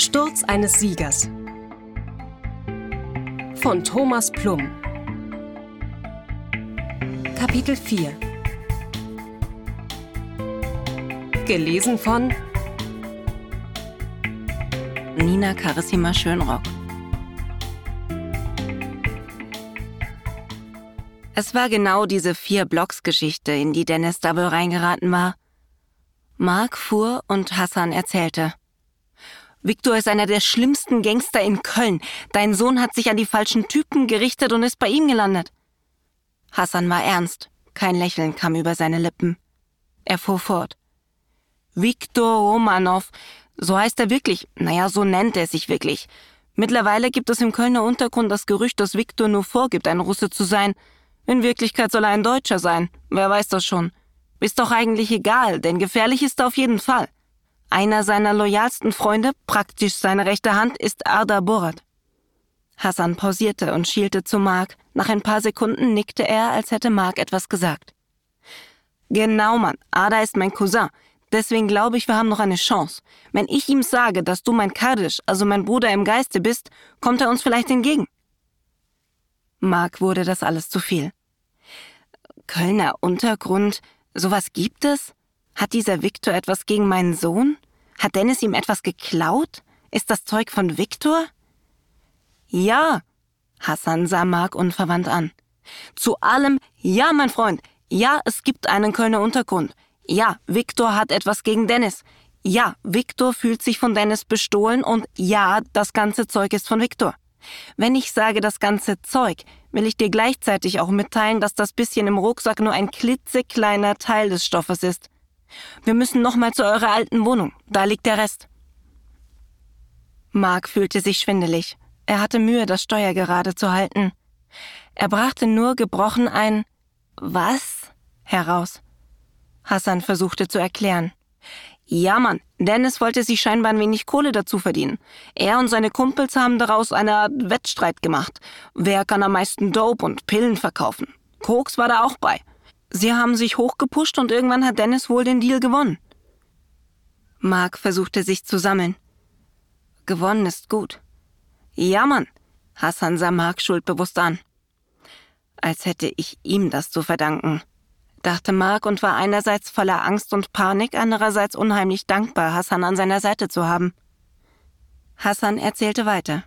Sturz eines Siegers von Thomas Plum Kapitel 4 Gelesen von Nina Carissima Schönrock Es war genau diese vier Blocks-Geschichte, in die Dennis wohl reingeraten war. Mark fuhr und Hassan erzählte. Victor ist einer der schlimmsten Gangster in Köln. Dein Sohn hat sich an die falschen Typen gerichtet und ist bei ihm gelandet. Hassan war ernst. Kein Lächeln kam über seine Lippen. Er fuhr fort. Viktor Romanov, so heißt er wirklich. Naja, so nennt er sich wirklich. Mittlerweile gibt es im Kölner Untergrund das Gerücht, dass Viktor nur vorgibt, ein Russe zu sein. In Wirklichkeit soll er ein Deutscher sein. Wer weiß das schon. Ist doch eigentlich egal, denn gefährlich ist er auf jeden Fall. Einer seiner loyalsten Freunde, praktisch seine rechte Hand, ist Arda Borat. Hassan pausierte und schielte zu Mark. Nach ein paar Sekunden nickte er, als hätte Mark etwas gesagt. Genau, Mann. Arda ist mein Cousin. Deswegen glaube ich, wir haben noch eine Chance. Wenn ich ihm sage, dass du mein Kardisch, also mein Bruder im Geiste bist, kommt er uns vielleicht entgegen. Mark wurde das alles zu viel. Kölner Untergrund, sowas gibt es? Hat dieser Viktor etwas gegen meinen Sohn? Hat Dennis ihm etwas geklaut? Ist das Zeug von Viktor? Ja. Hassan sah Mark unverwandt an. Zu allem ja, mein Freund. Ja, es gibt einen Kölner Untergrund. Ja, Viktor hat etwas gegen Dennis. Ja, Viktor fühlt sich von Dennis bestohlen und ja, das ganze Zeug ist von Viktor. Wenn ich sage das ganze Zeug, will ich dir gleichzeitig auch mitteilen, dass das bisschen im Rucksack nur ein klitzekleiner Teil des Stoffes ist. Wir müssen nochmal zu eurer alten Wohnung. Da liegt der Rest. Mark fühlte sich schwindelig. Er hatte Mühe, das Steuer gerade zu halten. Er brachte nur gebrochen ein Was heraus. Hassan versuchte zu erklären. Ja, Mann, Dennis wollte sich scheinbar ein wenig Kohle dazu verdienen. Er und seine Kumpels haben daraus eine Art Wettstreit gemacht. Wer kann am meisten Dope und Pillen verkaufen? Koks war da auch bei. Sie haben sich hochgepusht und irgendwann hat Dennis wohl den Deal gewonnen. Mark versuchte sich zu sammeln. Gewonnen ist gut. Ja, Mann. Hassan sah Mark schuldbewusst an. Als hätte ich ihm das zu verdanken dachte Mark und war einerseits voller Angst und Panik, andererseits unheimlich dankbar, Hassan an seiner Seite zu haben. Hassan erzählte weiter.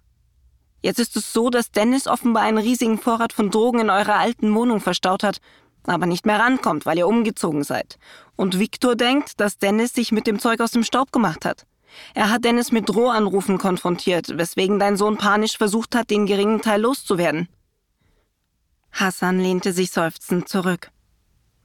Jetzt ist es so, dass Dennis offenbar einen riesigen Vorrat von Drogen in eurer alten Wohnung verstaut hat, aber nicht mehr rankommt, weil ihr umgezogen seid. Und Viktor denkt, dass Dennis sich mit dem Zeug aus dem Staub gemacht hat. Er hat Dennis mit Drohanrufen konfrontiert, weswegen dein Sohn panisch versucht hat, den geringen Teil loszuwerden. Hassan lehnte sich seufzend zurück.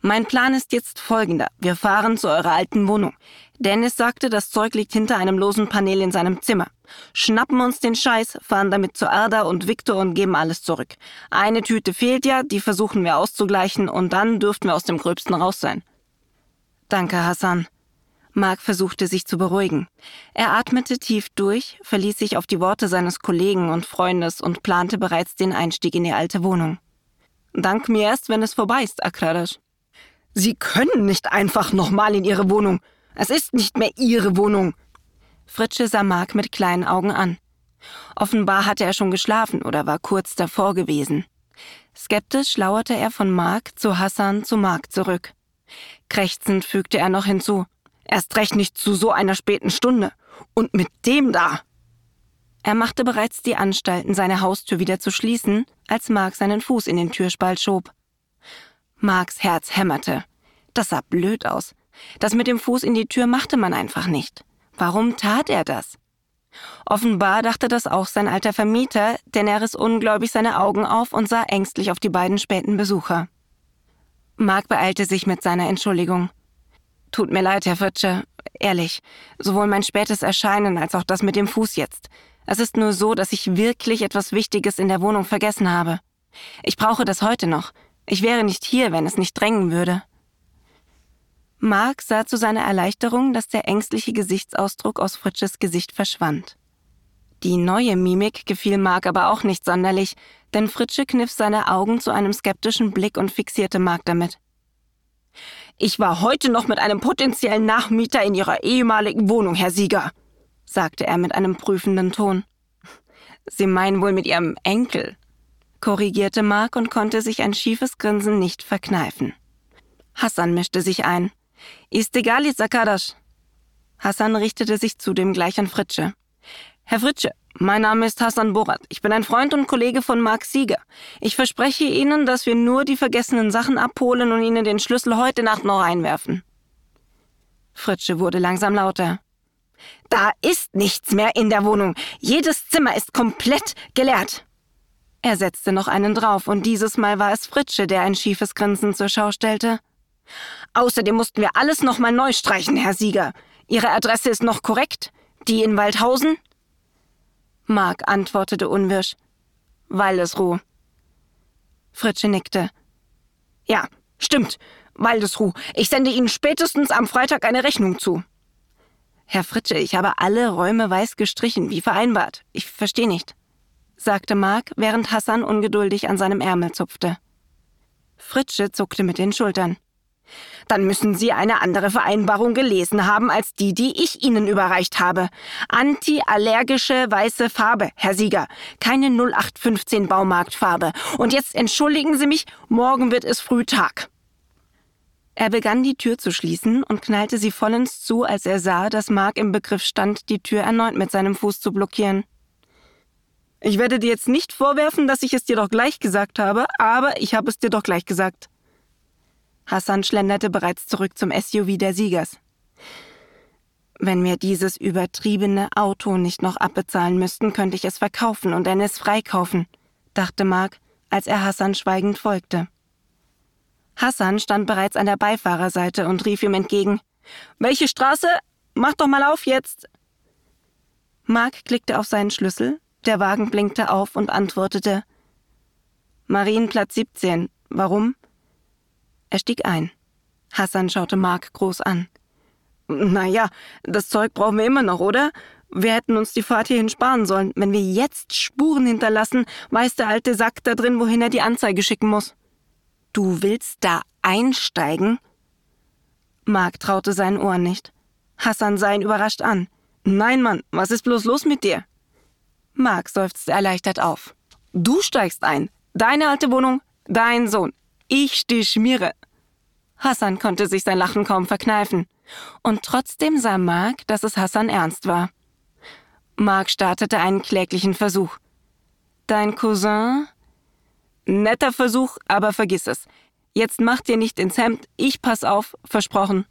Mein Plan ist jetzt folgender. Wir fahren zu eurer alten Wohnung. Dennis sagte, das Zeug liegt hinter einem losen Panel in seinem Zimmer. Schnappen uns den Scheiß, fahren damit zu Erda und Victor und geben alles zurück. Eine Tüte fehlt ja, die versuchen wir auszugleichen und dann dürften wir aus dem Gröbsten raus sein. Danke, Hassan. Mark versuchte sich zu beruhigen. Er atmete tief durch, verließ sich auf die Worte seines Kollegen und Freundes und plante bereits den Einstieg in die alte Wohnung. Dank mir erst, wenn es vorbei ist, Akradash. Sie können nicht einfach nochmal in Ihre Wohnung. Es ist nicht mehr Ihre Wohnung. Fritsche sah Mark mit kleinen Augen an. Offenbar hatte er schon geschlafen oder war kurz davor gewesen. Skeptisch lauerte er von Mark zu Hassan zu Mark zurück. Krächzend fügte er noch hinzu. Erst recht nicht zu so einer späten Stunde. Und mit dem da. Er machte bereits die Anstalten, seine Haustür wieder zu schließen, als Mark seinen Fuß in den Türspalt schob. Marks Herz hämmerte. Das sah blöd aus. Das mit dem Fuß in die Tür machte man einfach nicht. Warum tat er das? Offenbar dachte das auch sein alter Vermieter, denn er riss ungläubig seine Augen auf und sah ängstlich auf die beiden späten Besucher. Mark beeilte sich mit seiner Entschuldigung. Tut mir leid, Herr Fritsche. Ehrlich, sowohl mein spätes Erscheinen als auch das mit dem Fuß jetzt. Es ist nur so, dass ich wirklich etwas Wichtiges in der Wohnung vergessen habe. Ich brauche das heute noch. Ich wäre nicht hier, wenn es nicht drängen würde. Mark sah zu seiner Erleichterung, dass der ängstliche Gesichtsausdruck aus Fritsches Gesicht verschwand. Die neue Mimik gefiel Mark aber auch nicht sonderlich, denn Fritsche kniff seine Augen zu einem skeptischen Blick und fixierte Mark damit. Ich war heute noch mit einem potenziellen Nachmieter in Ihrer ehemaligen Wohnung, Herr Sieger. sagte er mit einem prüfenden Ton. Sie meinen wohl mit Ihrem Enkel, korrigierte Mark und konnte sich ein schiefes Grinsen nicht verkneifen. Hassan mischte sich ein. Ist egal, Sakadash. Hassan richtete sich zudem gleich an Fritsche. Herr Fritsche, mein Name ist Hassan Borat. Ich bin ein Freund und Kollege von Mark Sieger. Ich verspreche Ihnen, dass wir nur die vergessenen Sachen abholen und Ihnen den Schlüssel heute Nacht noch einwerfen. Fritsche wurde langsam lauter. Da ist nichts mehr in der Wohnung. Jedes Zimmer ist komplett geleert. Er setzte noch einen drauf, und dieses Mal war es Fritsche, der ein schiefes Grinsen zur Schau stellte. Außerdem mussten wir alles nochmal neu streichen, Herr Sieger. Ihre Adresse ist noch korrekt? Die in Waldhausen? Mark antwortete unwirsch. Waldesruh. Fritsche nickte. Ja, stimmt. Waldesruh. Ich sende Ihnen spätestens am Freitag eine Rechnung zu. Herr Fritsche, ich habe alle Räume weiß gestrichen, wie vereinbart. Ich verstehe nicht, sagte Mark, während Hassan ungeduldig an seinem Ärmel zupfte. Fritsche zuckte mit den Schultern. Dann müssen Sie eine andere Vereinbarung gelesen haben als die, die ich Ihnen überreicht habe. Antiallergische weiße Farbe, Herr Sieger. Keine 0815 Baumarktfarbe. Und jetzt entschuldigen Sie mich, morgen wird es früh Tag. Er begann die Tür zu schließen und knallte sie vollends zu, als er sah, dass Mark im Begriff stand, die Tür erneut mit seinem Fuß zu blockieren. Ich werde dir jetzt nicht vorwerfen, dass ich es dir doch gleich gesagt habe, aber ich habe es dir doch gleich gesagt. Hassan schlenderte bereits zurück zum SUV der Siegers. Wenn wir dieses übertriebene Auto nicht noch abbezahlen müssten, könnte ich es verkaufen und Dennis freikaufen, dachte Mark, als er Hassan schweigend folgte. Hassan stand bereits an der Beifahrerseite und rief ihm entgegen Welche Straße? Mach doch mal auf jetzt. Mark klickte auf seinen Schlüssel, der Wagen blinkte auf und antwortete Marienplatz 17. Warum? Er stieg ein. Hassan schaute Mark groß an. Na ja, das Zeug brauchen wir immer noch, oder? Wir hätten uns die Fahrt hierhin sparen sollen. Wenn wir jetzt Spuren hinterlassen, weiß der alte Sack da drin, wohin er die Anzeige schicken muss. Du willst da einsteigen? Mark traute seinen Ohren nicht. Hassan sah ihn überrascht an. Nein, Mann, was ist bloß los mit dir? Mark seufzte erleichtert auf. Du steigst ein. Deine alte Wohnung, dein Sohn. Ich stich Mire. Hassan konnte sich sein Lachen kaum verkneifen. Und trotzdem sah Mark, dass es Hassan ernst war. Mark startete einen kläglichen Versuch. Dein Cousin? Netter Versuch, aber vergiss es. Jetzt mach dir nicht ins Hemd, ich pass auf, versprochen.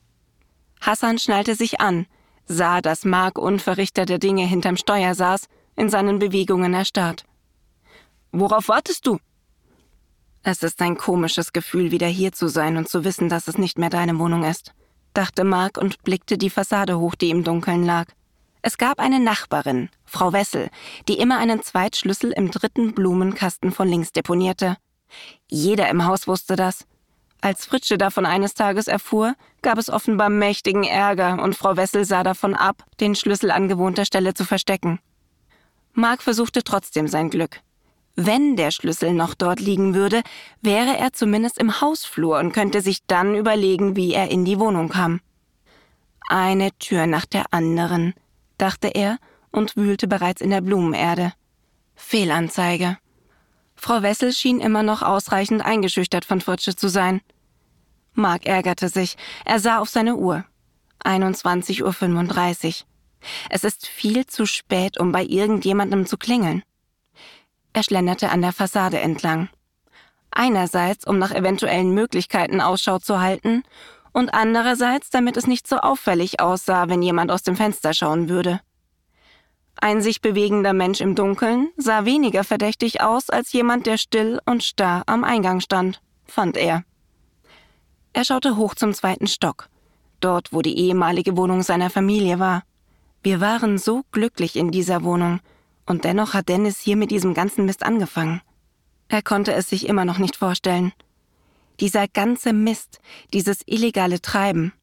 Hassan schnallte sich an, sah, dass Mark unverrichter der Dinge hinterm Steuer saß, in seinen Bewegungen erstarrt. Worauf wartest du? Es ist ein komisches Gefühl, wieder hier zu sein und zu wissen, dass es nicht mehr deine Wohnung ist, dachte Mark und blickte die Fassade hoch, die im Dunkeln lag. Es gab eine Nachbarin, Frau Wessel, die immer einen Zweitschlüssel im dritten Blumenkasten von links deponierte. Jeder im Haus wusste das. Als Fritsche davon eines Tages erfuhr, gab es offenbar mächtigen Ärger und Frau Wessel sah davon ab, den Schlüssel an gewohnter Stelle zu verstecken. Mark versuchte trotzdem sein Glück. Wenn der Schlüssel noch dort liegen würde, wäre er zumindest im Hausflur und könnte sich dann überlegen, wie er in die Wohnung kam. Eine Tür nach der anderen, dachte er und wühlte bereits in der Blumenerde. Fehlanzeige. Frau Wessel schien immer noch ausreichend eingeschüchtert von Fritsche zu sein. Mark ärgerte sich. Er sah auf seine Uhr. 21.35 Uhr. Es ist viel zu spät, um bei irgendjemandem zu klingeln. Er schlenderte an der Fassade entlang. Einerseits, um nach eventuellen Möglichkeiten Ausschau zu halten, und andererseits, damit es nicht so auffällig aussah, wenn jemand aus dem Fenster schauen würde. Ein sich bewegender Mensch im Dunkeln sah weniger verdächtig aus als jemand, der still und starr am Eingang stand, fand er. Er schaute hoch zum zweiten Stock, dort wo die ehemalige Wohnung seiner Familie war. Wir waren so glücklich in dieser Wohnung, und dennoch hat Dennis hier mit diesem ganzen Mist angefangen. Er konnte es sich immer noch nicht vorstellen. Dieser ganze Mist, dieses illegale Treiben,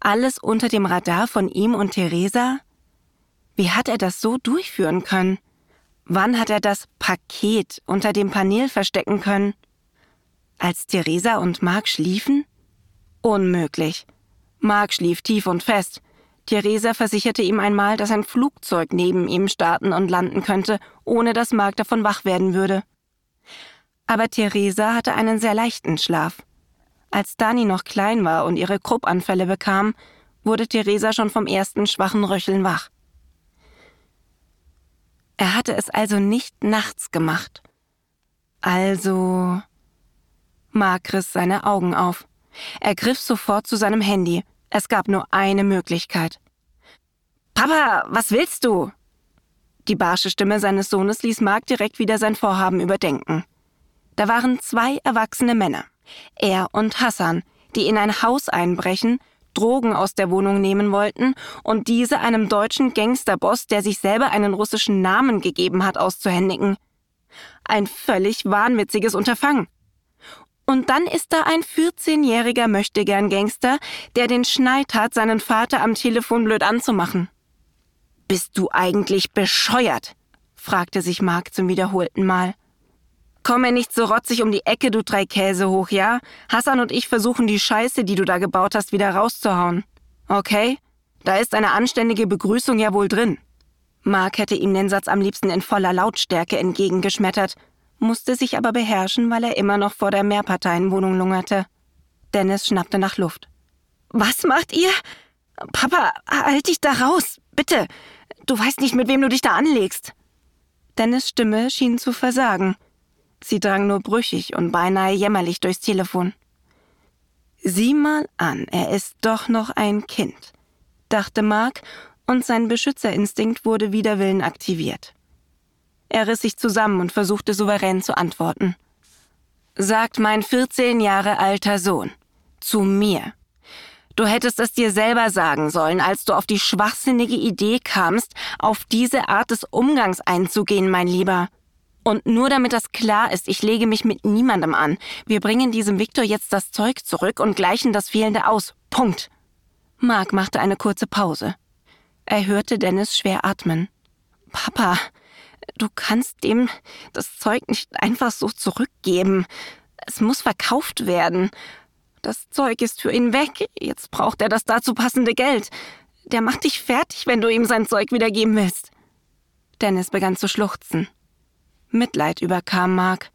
alles unter dem Radar von ihm und Theresa? Wie hat er das so durchführen können? Wann hat er das Paket unter dem Panel verstecken können? Als Theresa und Mark schliefen? Unmöglich. Mark schlief tief und fest. Theresa versicherte ihm einmal, dass ein Flugzeug neben ihm starten und landen könnte, ohne dass Mark davon wach werden würde. Aber Theresa hatte einen sehr leichten Schlaf. Als Dani noch klein war und ihre Kruppanfälle bekam, wurde Theresa schon vom ersten schwachen Röcheln wach. Er hatte es also nicht nachts gemacht. Also. Mark riss seine Augen auf. Er griff sofort zu seinem Handy. Es gab nur eine Möglichkeit. Papa, was willst du? Die barsche Stimme seines Sohnes ließ Mark direkt wieder sein Vorhaben überdenken. Da waren zwei erwachsene Männer, er und Hassan, die in ein Haus einbrechen, Drogen aus der Wohnung nehmen wollten und diese einem deutschen Gangsterboss, der sich selber einen russischen Namen gegeben hat, auszuhändigen. Ein völlig wahnwitziges Unterfangen. Und dann ist da ein 14-jähriger Möchtegern-Gangster, der den Schneid hat, seinen Vater am Telefon blöd anzumachen. Bist du eigentlich bescheuert? fragte sich Mark zum wiederholten Mal. Komm mir nicht so rotzig um die Ecke, du drei Käse hoch, ja? Hassan und ich versuchen die Scheiße, die du da gebaut hast, wieder rauszuhauen. Okay? Da ist eine anständige Begrüßung ja wohl drin. Mark hätte ihm den Satz am liebsten in voller Lautstärke entgegengeschmettert, musste sich aber beherrschen, weil er immer noch vor der Mehrparteienwohnung lungerte. Dennis schnappte nach Luft. Was macht ihr? Papa, halt dich da raus, bitte. Du weißt nicht, mit wem du dich da anlegst. Dennis Stimme schien zu versagen. Sie drang nur brüchig und beinahe jämmerlich durchs Telefon. Sieh mal an, er ist doch noch ein Kind, dachte Mark, und sein Beschützerinstinkt wurde wider Willen aktiviert. Er riss sich zusammen und versuchte souverän zu antworten. Sagt mein 14 Jahre alter Sohn. Zu mir. Du hättest es dir selber sagen sollen, als du auf die schwachsinnige Idee kamst, auf diese Art des Umgangs einzugehen, mein Lieber. Und nur damit das klar ist, ich lege mich mit niemandem an. Wir bringen diesem Viktor jetzt das Zeug zurück und gleichen das Fehlende aus. Punkt. Mark machte eine kurze Pause. Er hörte Dennis schwer atmen. Papa, Du kannst dem das Zeug nicht einfach so zurückgeben. Es muss verkauft werden. Das Zeug ist für ihn weg. Jetzt braucht er das dazu passende Geld. Der macht dich fertig, wenn du ihm sein Zeug wiedergeben willst. Dennis begann zu schluchzen. Mitleid überkam Mark.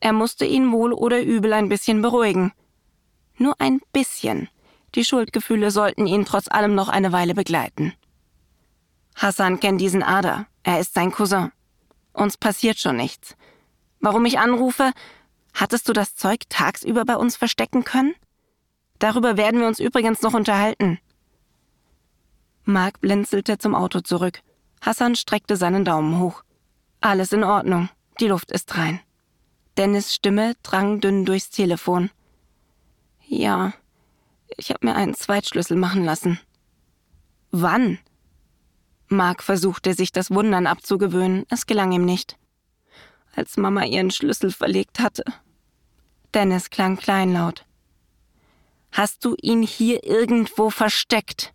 Er musste ihn wohl oder übel ein bisschen beruhigen. Nur ein bisschen. Die Schuldgefühle sollten ihn trotz allem noch eine Weile begleiten. Hassan kennt diesen Ader. Er ist sein Cousin. Uns passiert schon nichts. Warum ich anrufe? Hattest du das Zeug tagsüber bei uns verstecken können? Darüber werden wir uns übrigens noch unterhalten. Mark blinzelte zum Auto zurück. Hassan streckte seinen Daumen hoch. Alles in Ordnung. Die Luft ist rein. Dennis Stimme drang dünn durchs Telefon. Ja, ich habe mir einen Zweitschlüssel machen lassen. Wann? Mark versuchte sich das Wundern abzugewöhnen, es gelang ihm nicht. Als Mama ihren Schlüssel verlegt hatte. Dennis klang kleinlaut. Hast du ihn hier irgendwo versteckt?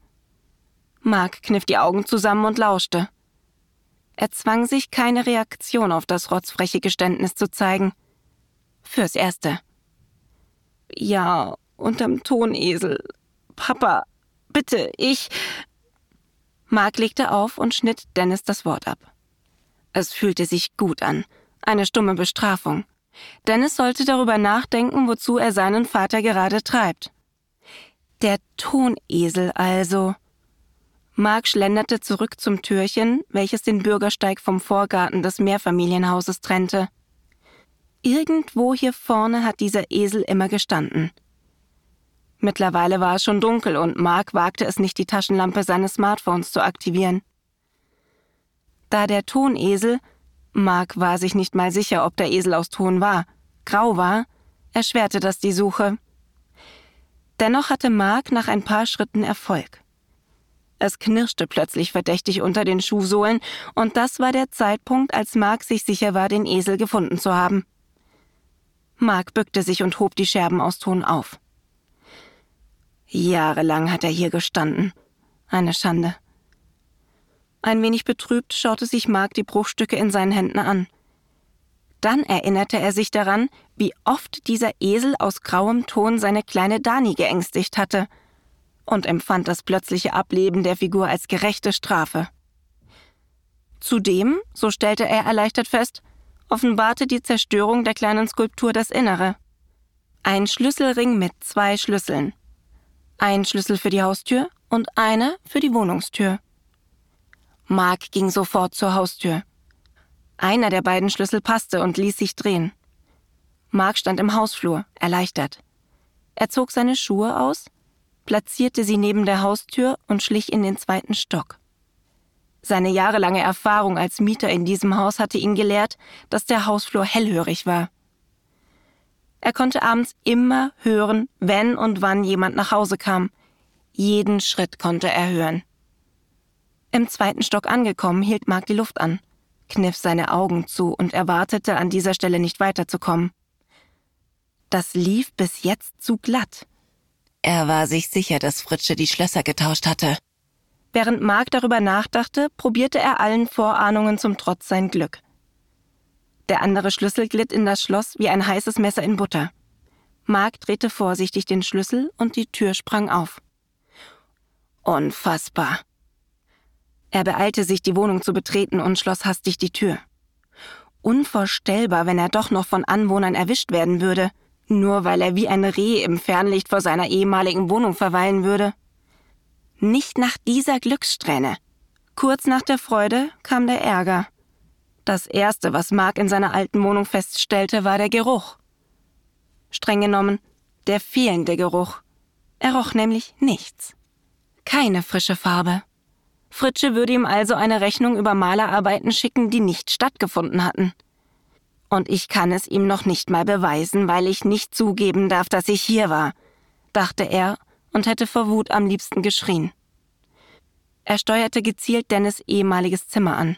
Mark kniff die Augen zusammen und lauschte. Er zwang sich, keine Reaktion auf das rotzfreche Geständnis zu zeigen. Fürs Erste. Ja, unterm Tonesel. Papa, bitte, ich. Mark legte auf und schnitt Dennis das Wort ab. Es fühlte sich gut an. Eine stumme Bestrafung. Dennis sollte darüber nachdenken, wozu er seinen Vater gerade treibt. Der Tonesel also. Mark schlenderte zurück zum Türchen, welches den Bürgersteig vom Vorgarten des Mehrfamilienhauses trennte. Irgendwo hier vorne hat dieser Esel immer gestanden. Mittlerweile war es schon dunkel und Mark wagte es nicht, die Taschenlampe seines Smartphones zu aktivieren. Da der Tonesel, Mark war sich nicht mal sicher, ob der Esel aus Ton war, grau war, erschwerte das die Suche. Dennoch hatte Mark nach ein paar Schritten Erfolg. Es knirschte plötzlich verdächtig unter den Schuhsohlen, und das war der Zeitpunkt, als Mark sich sicher war, den Esel gefunden zu haben. Mark bückte sich und hob die Scherben aus Ton auf. Jahrelang hat er hier gestanden. Eine Schande. Ein wenig betrübt schaute sich Mark die Bruchstücke in seinen Händen an. Dann erinnerte er sich daran, wie oft dieser Esel aus grauem Ton seine kleine Dani geängstigt hatte. und empfand das plötzliche Ableben der Figur als gerechte Strafe. Zudem, so stellte er erleichtert fest, offenbarte die Zerstörung der kleinen Skulptur das Innere. Ein Schlüsselring mit zwei Schlüsseln. Ein Schlüssel für die Haustür und einer für die Wohnungstür. Mark ging sofort zur Haustür. Einer der beiden Schlüssel passte und ließ sich drehen. Mark stand im Hausflur, erleichtert. Er zog seine Schuhe aus, platzierte sie neben der Haustür und schlich in den zweiten Stock. Seine jahrelange Erfahrung als Mieter in diesem Haus hatte ihn gelehrt, dass der Hausflur hellhörig war. Er konnte abends immer hören, wenn und wann jemand nach Hause kam. Jeden Schritt konnte er hören. Im zweiten Stock angekommen, hielt Mark die Luft an, kniff seine Augen zu und erwartete, an dieser Stelle nicht weiterzukommen. Das lief bis jetzt zu glatt. Er war sich sicher, dass Fritsche die Schlösser getauscht hatte. Während Mark darüber nachdachte, probierte er allen Vorahnungen zum Trotz sein Glück. Der andere Schlüssel glitt in das Schloss wie ein heißes Messer in Butter. Mark drehte vorsichtig den Schlüssel und die Tür sprang auf. Unfassbar. Er beeilte sich, die Wohnung zu betreten und schloss hastig die Tür. Unvorstellbar, wenn er doch noch von Anwohnern erwischt werden würde, nur weil er wie ein Reh im Fernlicht vor seiner ehemaligen Wohnung verweilen würde. Nicht nach dieser Glückssträhne. Kurz nach der Freude kam der Ärger. Das Erste, was Mark in seiner alten Wohnung feststellte, war der Geruch. Streng genommen, der fehlende Geruch. Er roch nämlich nichts. Keine frische Farbe. Fritsche würde ihm also eine Rechnung über Malerarbeiten schicken, die nicht stattgefunden hatten. Und ich kann es ihm noch nicht mal beweisen, weil ich nicht zugeben darf, dass ich hier war, dachte er und hätte vor Wut am liebsten geschrien. Er steuerte gezielt Dennis ehemaliges Zimmer an.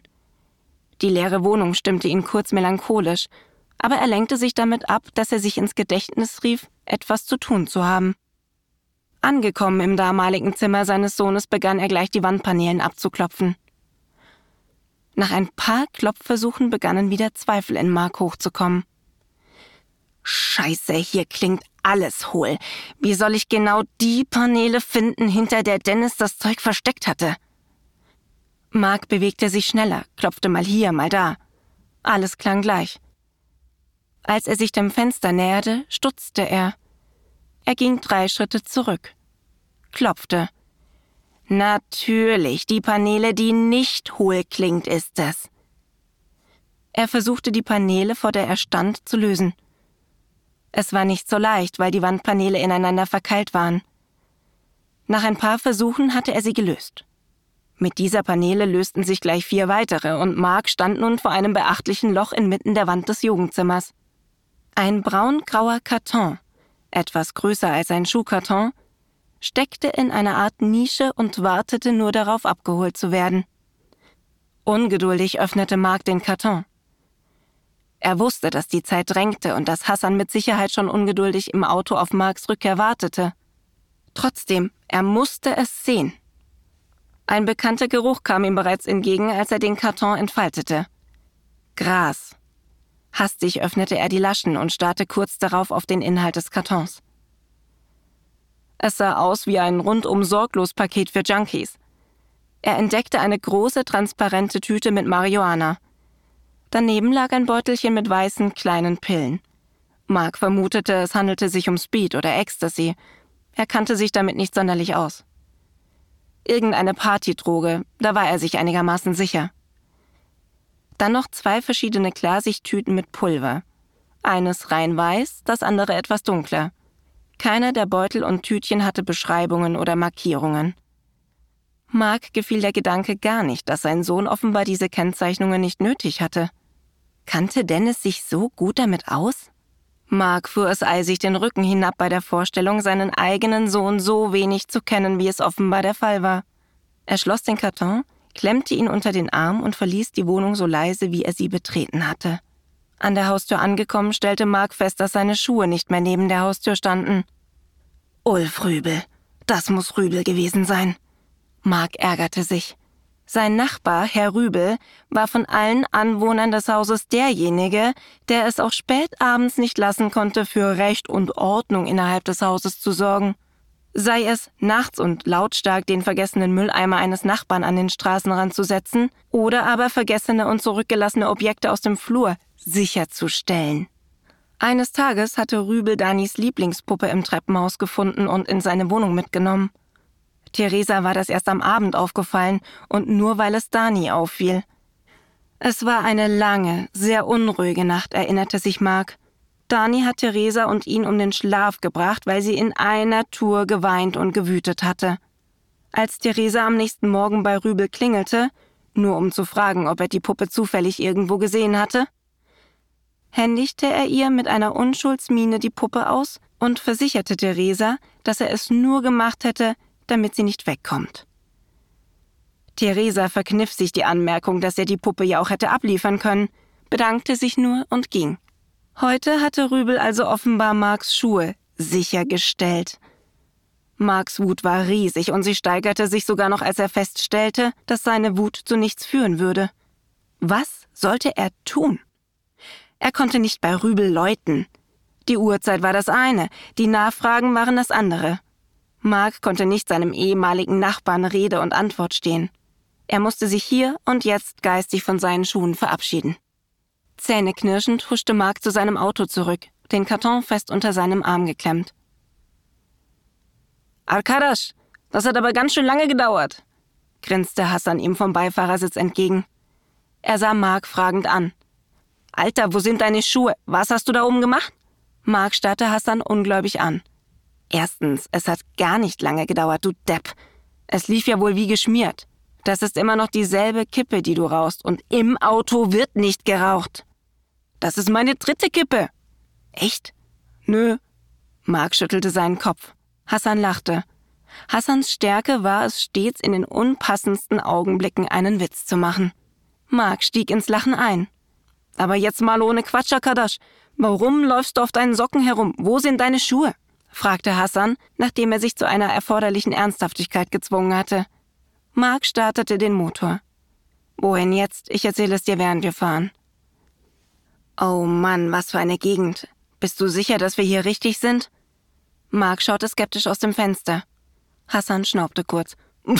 Die leere Wohnung stimmte ihn kurz melancholisch, aber er lenkte sich damit ab, dass er sich ins Gedächtnis rief, etwas zu tun zu haben. Angekommen im damaligen Zimmer seines Sohnes begann er gleich die Wandpaneelen abzuklopfen. Nach ein paar Klopfversuchen begannen wieder Zweifel in Mark hochzukommen. Scheiße, hier klingt alles hohl. Wie soll ich genau die Paneele finden, hinter der Dennis das Zeug versteckt hatte? Mark bewegte sich schneller, klopfte mal hier, mal da. Alles klang gleich. Als er sich dem Fenster näherte, stutzte er. Er ging drei Schritte zurück. Klopfte. Natürlich, die Paneele, die nicht hohl klingt, ist es. Er versuchte die Paneele, vor der er stand, zu lösen. Es war nicht so leicht, weil die Wandpaneele ineinander verkeilt waren. Nach ein paar Versuchen hatte er sie gelöst. Mit dieser Paneele lösten sich gleich vier weitere und Mark stand nun vor einem beachtlichen Loch inmitten der Wand des Jugendzimmers. Ein braungrauer Karton, etwas größer als ein Schuhkarton, steckte in einer Art Nische und wartete nur darauf, abgeholt zu werden. Ungeduldig öffnete Mark den Karton. Er wusste, dass die Zeit drängte und dass Hassan mit Sicherheit schon ungeduldig im Auto auf Marks Rückkehr wartete. Trotzdem, er musste es sehen. Ein bekannter Geruch kam ihm bereits entgegen, als er den Karton entfaltete. Gras. Hastig öffnete er die Laschen und starrte kurz darauf auf den Inhalt des Kartons. Es sah aus wie ein rundum sorglos Paket für Junkies. Er entdeckte eine große transparente Tüte mit Marihuana – Daneben lag ein Beutelchen mit weißen kleinen Pillen. Mark vermutete, es handelte sich um Speed oder Ecstasy. Er kannte sich damit nicht sonderlich aus. Irgendeine Partydroge, da war er sich einigermaßen sicher. Dann noch zwei verschiedene Klarsichttüten mit Pulver. Eines rein weiß, das andere etwas dunkler. Keiner der Beutel und Tütchen hatte Beschreibungen oder Markierungen. Mark gefiel der Gedanke gar nicht, dass sein Sohn offenbar diese Kennzeichnungen nicht nötig hatte. Kannte Dennis sich so gut damit aus? Mark fuhr es eisig den Rücken hinab bei der Vorstellung, seinen eigenen Sohn so wenig zu kennen, wie es offenbar der Fall war. Er schloss den Karton, klemmte ihn unter den Arm und verließ die Wohnung so leise, wie er sie betreten hatte. An der Haustür angekommen, stellte Mark fest, dass seine Schuhe nicht mehr neben der Haustür standen. Ulf Rübel. Das muss Rübel gewesen sein. Mark ärgerte sich. Sein Nachbar, Herr Rübel, war von allen Anwohnern des Hauses derjenige, der es auch spät abends nicht lassen konnte, für Recht und Ordnung innerhalb des Hauses zu sorgen. Sei es nachts und lautstark den vergessenen Mülleimer eines Nachbarn an den Straßenrand zu setzen oder aber vergessene und zurückgelassene Objekte aus dem Flur sicherzustellen. Eines Tages hatte Rübel Danis Lieblingspuppe im Treppenhaus gefunden und in seine Wohnung mitgenommen. Theresa war das erst am Abend aufgefallen und nur weil es Dani auffiel. Es war eine lange, sehr unruhige Nacht, erinnerte sich Mark. Dani hat Theresa und ihn um den Schlaf gebracht, weil sie in einer Tour geweint und gewütet hatte. Als Theresa am nächsten Morgen bei Rübel klingelte, nur um zu fragen, ob er die Puppe zufällig irgendwo gesehen hatte, händigte er ihr mit einer Unschuldsmiene die Puppe aus und versicherte Theresa, dass er es nur gemacht hätte, damit sie nicht wegkommt. Theresa verkniff sich die Anmerkung, dass er die Puppe ja auch hätte abliefern können, bedankte sich nur und ging. Heute hatte Rübel also offenbar Marks Schuhe sichergestellt. Marks Wut war riesig und sie steigerte sich sogar noch, als er feststellte, dass seine Wut zu nichts führen würde. Was sollte er tun? Er konnte nicht bei Rübel läuten. Die Uhrzeit war das eine, die Nachfragen waren das andere. Mark konnte nicht seinem ehemaligen Nachbarn Rede und Antwort stehen. Er musste sich hier und jetzt geistig von seinen Schuhen verabschieden. Zähneknirschend huschte Mark zu seinem Auto zurück, den Karton fest unter seinem Arm geklemmt. Arkadasch, das hat aber ganz schön lange gedauert, grinste Hassan ihm vom Beifahrersitz entgegen. Er sah Mark fragend an. Alter, wo sind deine Schuhe? Was hast du da oben gemacht? Mark starrte Hassan ungläubig an. Erstens, es hat gar nicht lange gedauert, du Depp. Es lief ja wohl wie geschmiert. Das ist immer noch dieselbe Kippe, die du rauchst, und im Auto wird nicht geraucht. Das ist meine dritte Kippe. Echt? Nö. Mark schüttelte seinen Kopf. Hassan lachte. Hassans Stärke war es stets in den unpassendsten Augenblicken einen Witz zu machen. Mark stieg ins Lachen ein. Aber jetzt mal ohne Quatscher, Kadasch. Warum läufst du auf deinen Socken herum? Wo sind deine Schuhe? Fragte Hassan, nachdem er sich zu einer erforderlichen Ernsthaftigkeit gezwungen hatte. Mark startete den Motor. Wohin jetzt? Ich erzähle es dir, während wir fahren. Oh Mann, was für eine Gegend. Bist du sicher, dass wir hier richtig sind? Mark schaute skeptisch aus dem Fenster. Hassan schnaubte kurz.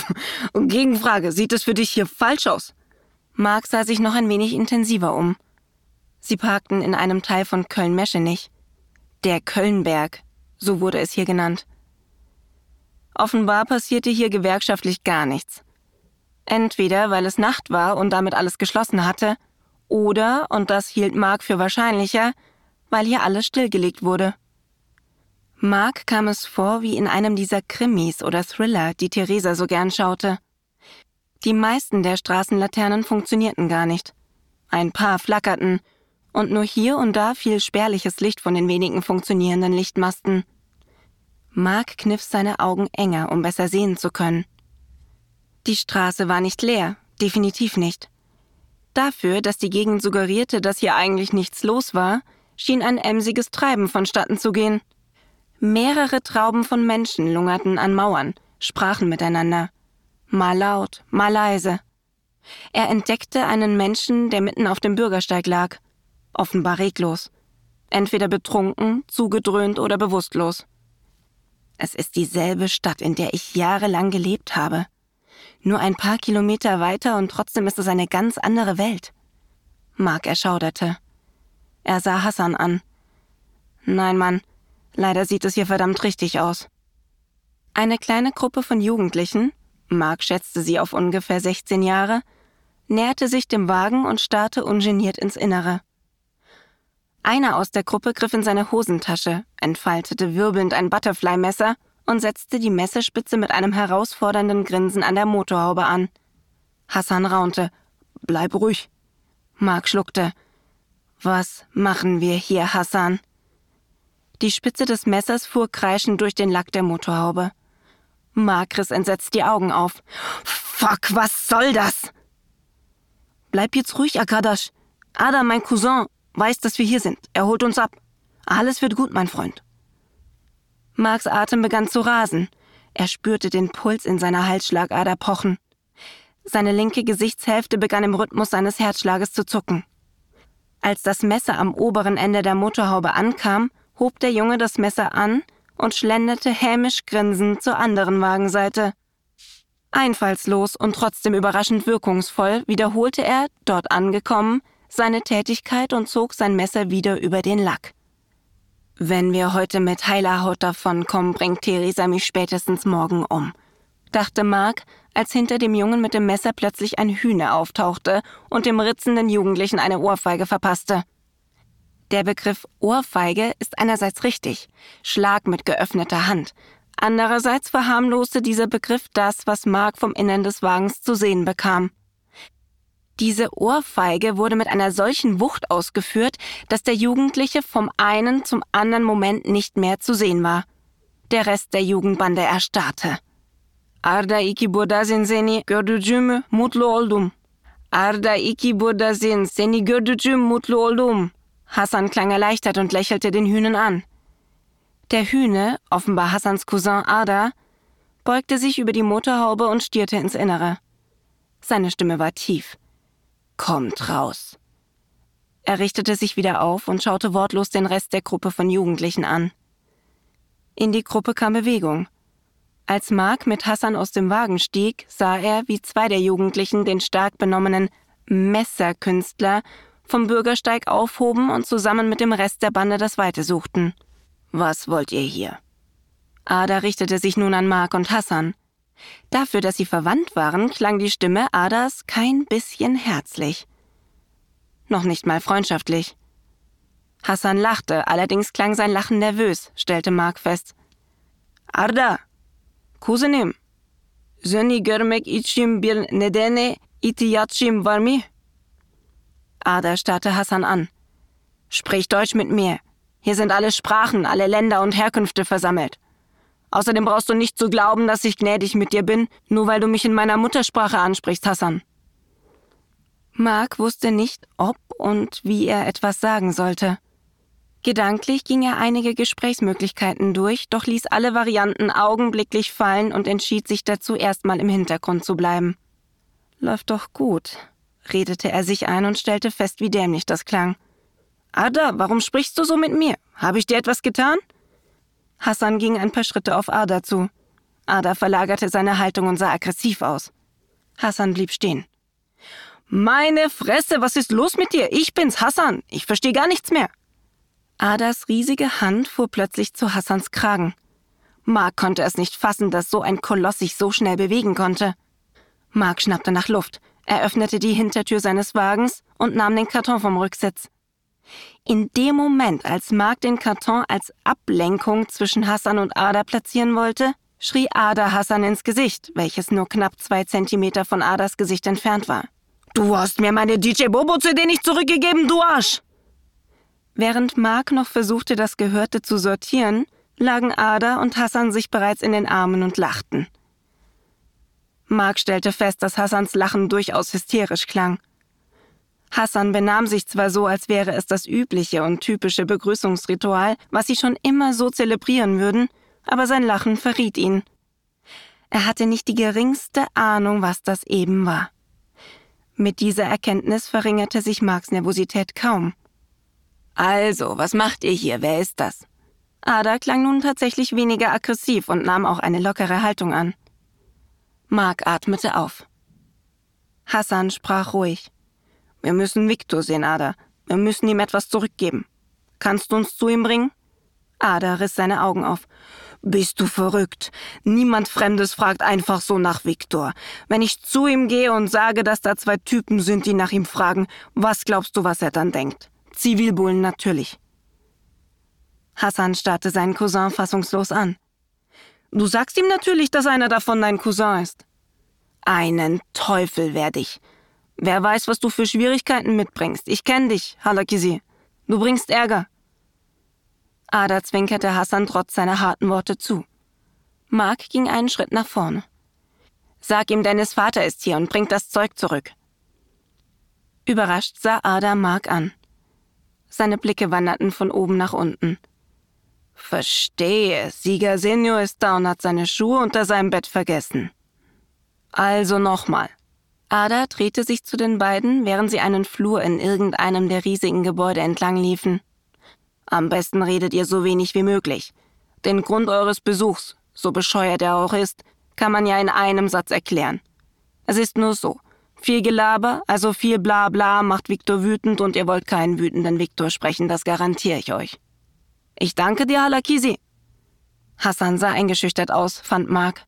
Gegenfrage, sieht es für dich hier falsch aus? Mark sah sich noch ein wenig intensiver um. Sie parkten in einem Teil von Köln-Meschenich. Der Kölnberg, so wurde es hier genannt. Offenbar passierte hier gewerkschaftlich gar nichts. Entweder weil es Nacht war und damit alles geschlossen hatte, oder, und das hielt Mark für wahrscheinlicher, weil hier alles stillgelegt wurde. Mark kam es vor wie in einem dieser Krimis oder Thriller, die Theresa so gern schaute. Die meisten der Straßenlaternen funktionierten gar nicht. Ein paar flackerten, und nur hier und da fiel spärliches Licht von den wenigen funktionierenden Lichtmasten. Mark kniff seine Augen enger, um besser sehen zu können. Die Straße war nicht leer, definitiv nicht. Dafür, dass die Gegend suggerierte, dass hier eigentlich nichts los war, schien ein emsiges Treiben vonstatten zu gehen. Mehrere Trauben von Menschen lungerten an Mauern, sprachen miteinander. Mal laut, mal leise. Er entdeckte einen Menschen, der mitten auf dem Bürgersteig lag. Offenbar reglos. Entweder betrunken, zugedröhnt oder bewusstlos. Es ist dieselbe Stadt, in der ich jahrelang gelebt habe. Nur ein paar Kilometer weiter und trotzdem ist es eine ganz andere Welt. Mark erschauderte. Er sah Hassan an. Nein, Mann, leider sieht es hier verdammt richtig aus. Eine kleine Gruppe von Jugendlichen, Mark schätzte sie auf ungefähr 16 Jahre, näherte sich dem Wagen und starrte ungeniert ins Innere. Einer aus der Gruppe griff in seine Hosentasche, entfaltete wirbelnd ein Butterfly-Messer und setzte die Messerspitze mit einem herausfordernden Grinsen an der Motorhaube an. Hassan raunte. Bleib ruhig. Mark schluckte. Was machen wir hier, Hassan? Die Spitze des Messers fuhr kreischend durch den Lack der Motorhaube. Mark riss entsetzt die Augen auf. Fuck, was soll das? Bleib jetzt ruhig, Akadash. Adam, mein Cousin, weiß, dass wir hier sind. Er holt uns ab. Alles wird gut, mein Freund. Marks Atem begann zu rasen. Er spürte den Puls in seiner Halsschlagader pochen. Seine linke Gesichtshälfte begann im Rhythmus seines Herzschlages zu zucken. Als das Messer am oberen Ende der Motorhaube ankam, hob der Junge das Messer an und schlenderte hämisch grinsend zur anderen Wagenseite. Einfallslos und trotzdem überraschend wirkungsvoll wiederholte er, dort angekommen, seine Tätigkeit und zog sein Messer wieder über den Lack. Wenn wir heute mit heiler Haut davonkommen, bringt Theresa mich spätestens morgen um, dachte Mark, als hinter dem Jungen mit dem Messer plötzlich ein Hühner auftauchte und dem ritzenden Jugendlichen eine Ohrfeige verpasste. Der Begriff Ohrfeige ist einerseits richtig, Schlag mit geöffneter Hand. Andererseits verharmloste dieser Begriff das, was Mark vom Innern des Wagens zu sehen bekam. Diese Ohrfeige wurde mit einer solchen Wucht ausgeführt, dass der Jugendliche vom einen zum anderen Moment nicht mehr zu sehen war. Der Rest der Jugendbande erstarrte. Arda iki buradasın seni gördüğüm mutlu oldum. Arda iki buradasın seni gördüğüm mutlu oldum. Hassan klang erleichtert und lächelte den Hühnen an. Der Hühne, offenbar Hassans Cousin Arda, beugte sich über die Motorhaube und stierte ins Innere. Seine Stimme war tief. Kommt raus. Er richtete sich wieder auf und schaute wortlos den Rest der Gruppe von Jugendlichen an. In die Gruppe kam Bewegung. Als Mark mit Hassan aus dem Wagen stieg, sah er, wie zwei der Jugendlichen den stark benommenen Messerkünstler vom Bürgersteig aufhoben und zusammen mit dem Rest der Bande das Weite suchten. Was wollt ihr hier? Ada richtete sich nun an Mark und Hassan. Dafür, dass sie verwandt waren, klang die Stimme Adas kein bisschen herzlich. Noch nicht mal freundschaftlich. Hassan lachte, allerdings klang sein Lachen nervös, stellte Mark fest. Arda, kuzenim, seni görmek için bir nedene ihtiyacım var mı? Ada starrte Hassan an. Sprich Deutsch mit mir. Hier sind alle Sprachen, alle Länder und Herkünfte versammelt. Außerdem brauchst du nicht zu glauben, dass ich gnädig mit dir bin, nur weil du mich in meiner Muttersprache ansprichst, Hassan. Mark wusste nicht, ob und wie er etwas sagen sollte. Gedanklich ging er einige Gesprächsmöglichkeiten durch, doch ließ alle Varianten augenblicklich fallen und entschied sich dazu, erstmal im Hintergrund zu bleiben. Läuft doch gut, redete er sich ein und stellte fest, wie dämlich das klang. Ada, warum sprichst du so mit mir? Habe ich dir etwas getan? Hassan ging ein paar Schritte auf Ada zu. Ada verlagerte seine Haltung und sah aggressiv aus. Hassan blieb stehen. Meine Fresse, was ist los mit dir? Ich bin's, Hassan. Ich verstehe gar nichts mehr. Adas riesige Hand fuhr plötzlich zu Hassans Kragen. Mark konnte es nicht fassen, dass so ein Koloss sich so schnell bewegen konnte. Mark schnappte nach Luft. Er öffnete die Hintertür seines Wagens und nahm den Karton vom Rücksitz. In dem Moment, als Mark den Karton als Ablenkung zwischen Hassan und Ada platzieren wollte, schrie Ada Hassan ins Gesicht, welches nur knapp zwei Zentimeter von Adas Gesicht entfernt war. Du hast mir meine DJ Bobo CD nicht zurückgegeben, du Arsch! Während Mark noch versuchte, das Gehörte zu sortieren, lagen Ada und Hassan sich bereits in den Armen und lachten. Mark stellte fest, dass Hassans Lachen durchaus hysterisch klang. Hassan benahm sich zwar so, als wäre es das übliche und typische Begrüßungsritual, was sie schon immer so zelebrieren würden, aber sein Lachen verriet ihn. Er hatte nicht die geringste Ahnung, was das eben war. Mit dieser Erkenntnis verringerte sich Marks Nervosität kaum. Also, was macht ihr hier? Wer ist das? Ada klang nun tatsächlich weniger aggressiv und nahm auch eine lockere Haltung an. Mark atmete auf. Hassan sprach ruhig. Wir müssen Viktor sehen, Ada. Wir müssen ihm etwas zurückgeben. Kannst du uns zu ihm bringen? Ada riss seine Augen auf. Bist du verrückt? Niemand Fremdes fragt einfach so nach Viktor. Wenn ich zu ihm gehe und sage, dass da zwei Typen sind, die nach ihm fragen, was glaubst du, was er dann denkt? Zivilbullen natürlich. Hassan starrte seinen Cousin fassungslos an. Du sagst ihm natürlich, dass einer davon dein Cousin ist. Einen Teufel werde ich. Wer weiß, was du für Schwierigkeiten mitbringst. Ich kenn dich, Halakisi. Du bringst Ärger. Ada zwinkerte Hassan trotz seiner harten Worte zu. Mark ging einen Schritt nach vorne. Sag ihm, Dennis Vater ist hier und bringt das Zeug zurück. Überrascht sah Ada Mark an. Seine Blicke wanderten von oben nach unten. Verstehe, Sieger Senior ist da und hat seine Schuhe unter seinem Bett vergessen. Also nochmal. Ada drehte sich zu den beiden, während sie einen Flur in irgendeinem der riesigen Gebäude entlang liefen. Am besten redet ihr so wenig wie möglich. Den Grund eures Besuchs, so bescheuert er auch ist, kann man ja in einem Satz erklären. Es ist nur so. Viel Gelaber, also viel Blabla, macht Viktor wütend und ihr wollt keinen wütenden Viktor sprechen, das garantiere ich euch. Ich danke dir, Halakisi. Hassan sah eingeschüchtert aus, fand Mark.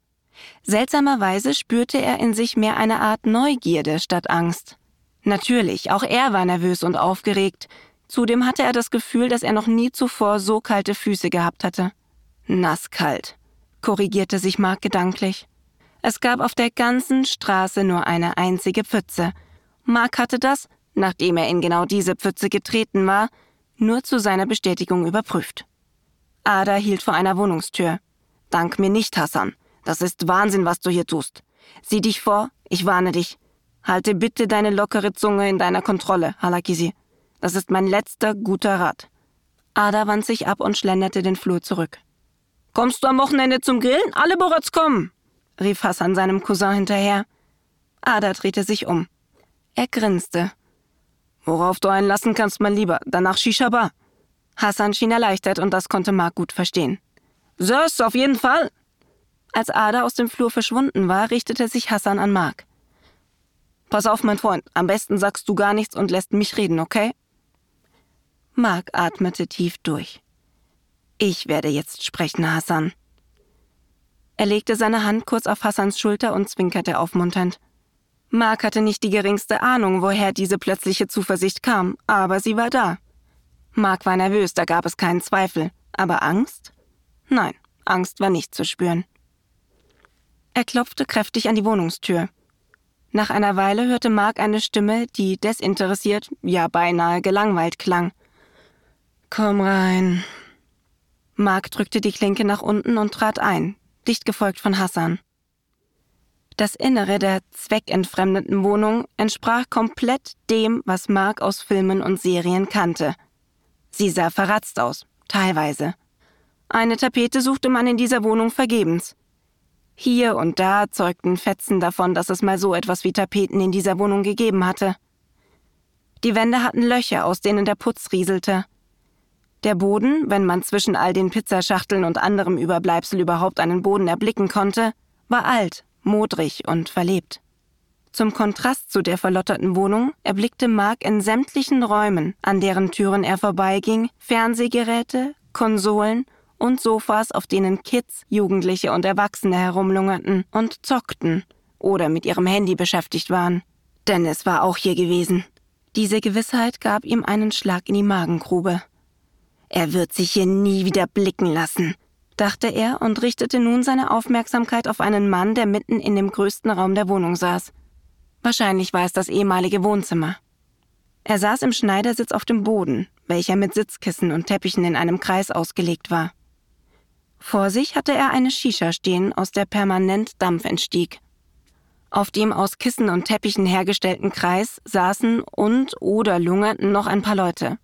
Seltsamerweise spürte er in sich mehr eine Art Neugierde statt Angst. Natürlich, auch er war nervös und aufgeregt. Zudem hatte er das Gefühl, dass er noch nie zuvor so kalte Füße gehabt hatte. Nasskalt, korrigierte sich Mark gedanklich. Es gab auf der ganzen Straße nur eine einzige Pfütze. Mark hatte das, nachdem er in genau diese Pfütze getreten war, nur zu seiner Bestätigung überprüft. Ada hielt vor einer Wohnungstür. Dank mir nicht, Hassan. Das ist Wahnsinn, was du hier tust. Sieh dich vor, ich warne dich. Halte bitte deine lockere Zunge in deiner Kontrolle, Halakisi. Das ist mein letzter guter Rat. Ada wand sich ab und schlenderte den Flur zurück. Kommst du am Wochenende zum Grillen? Alle Borats kommen! rief Hassan seinem Cousin hinterher. Ada drehte sich um. Er grinste. Worauf du einen lassen kannst, mein Lieber, danach Shisha-Bar. Hassan schien erleichtert und das konnte Mark gut verstehen. Sös, auf jeden Fall! Als Ada aus dem Flur verschwunden war, richtete sich Hassan an Mark. Pass auf, mein Freund, am besten sagst du gar nichts und lässt mich reden, okay? Mark atmete tief durch. Ich werde jetzt sprechen, Hassan. Er legte seine Hand kurz auf Hassans Schulter und zwinkerte aufmunternd. Mark hatte nicht die geringste Ahnung, woher diese plötzliche Zuversicht kam, aber sie war da. Mark war nervös, da gab es keinen Zweifel. Aber Angst? Nein, Angst war nicht zu spüren. Er klopfte kräftig an die Wohnungstür. Nach einer Weile hörte Mark eine Stimme, die desinteressiert, ja beinahe gelangweilt klang. Komm rein. Mark drückte die Klinke nach unten und trat ein, dicht gefolgt von Hassan. Das Innere der zweckentfremdeten Wohnung entsprach komplett dem, was Mark aus Filmen und Serien kannte. Sie sah verratzt aus, teilweise. Eine Tapete suchte man in dieser Wohnung vergebens. Hier und da zeugten Fetzen davon, dass es mal so etwas wie Tapeten in dieser Wohnung gegeben hatte. Die Wände hatten Löcher, aus denen der Putz rieselte. Der Boden, wenn man zwischen all den Pizzaschachteln und anderem Überbleibsel überhaupt einen Boden erblicken konnte, war alt, modrig und verlebt. Zum Kontrast zu der verlotterten Wohnung erblickte Mark in sämtlichen Räumen, an deren Türen er vorbeiging, Fernsehgeräte, Konsolen und Sofas, auf denen Kids, Jugendliche und Erwachsene herumlungerten und zockten oder mit ihrem Handy beschäftigt waren. Dennis war auch hier gewesen. Diese Gewissheit gab ihm einen Schlag in die Magengrube. Er wird sich hier nie wieder blicken lassen, dachte er und richtete nun seine Aufmerksamkeit auf einen Mann, der mitten in dem größten Raum der Wohnung saß. Wahrscheinlich war es das ehemalige Wohnzimmer. Er saß im Schneidersitz auf dem Boden, welcher mit Sitzkissen und Teppichen in einem Kreis ausgelegt war. Vor sich hatte er eine Shisha stehen, aus der permanent Dampf entstieg. Auf dem aus Kissen und Teppichen hergestellten Kreis saßen und oder lungerten noch ein paar Leute.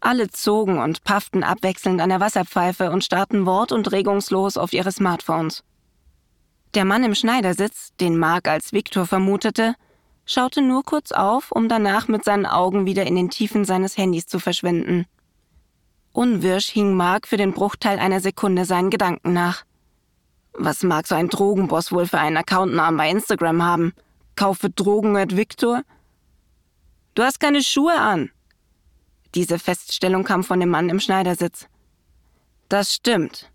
Alle zogen und pafften abwechselnd an der Wasserpfeife und starrten wort- und regungslos auf ihre Smartphones. Der Mann im Schneidersitz, den Mark als Viktor vermutete, schaute nur kurz auf, um danach mit seinen Augen wieder in den Tiefen seines Handys zu verschwinden. Unwirsch hing Mark für den Bruchteil einer Sekunde seinen Gedanken nach. Was mag so ein Drogenboss wohl für einen Accountnamen bei Instagram haben? Kaufe Drogen at Victor? Du hast keine Schuhe an, diese Feststellung kam von dem Mann im Schneidersitz. Das stimmt.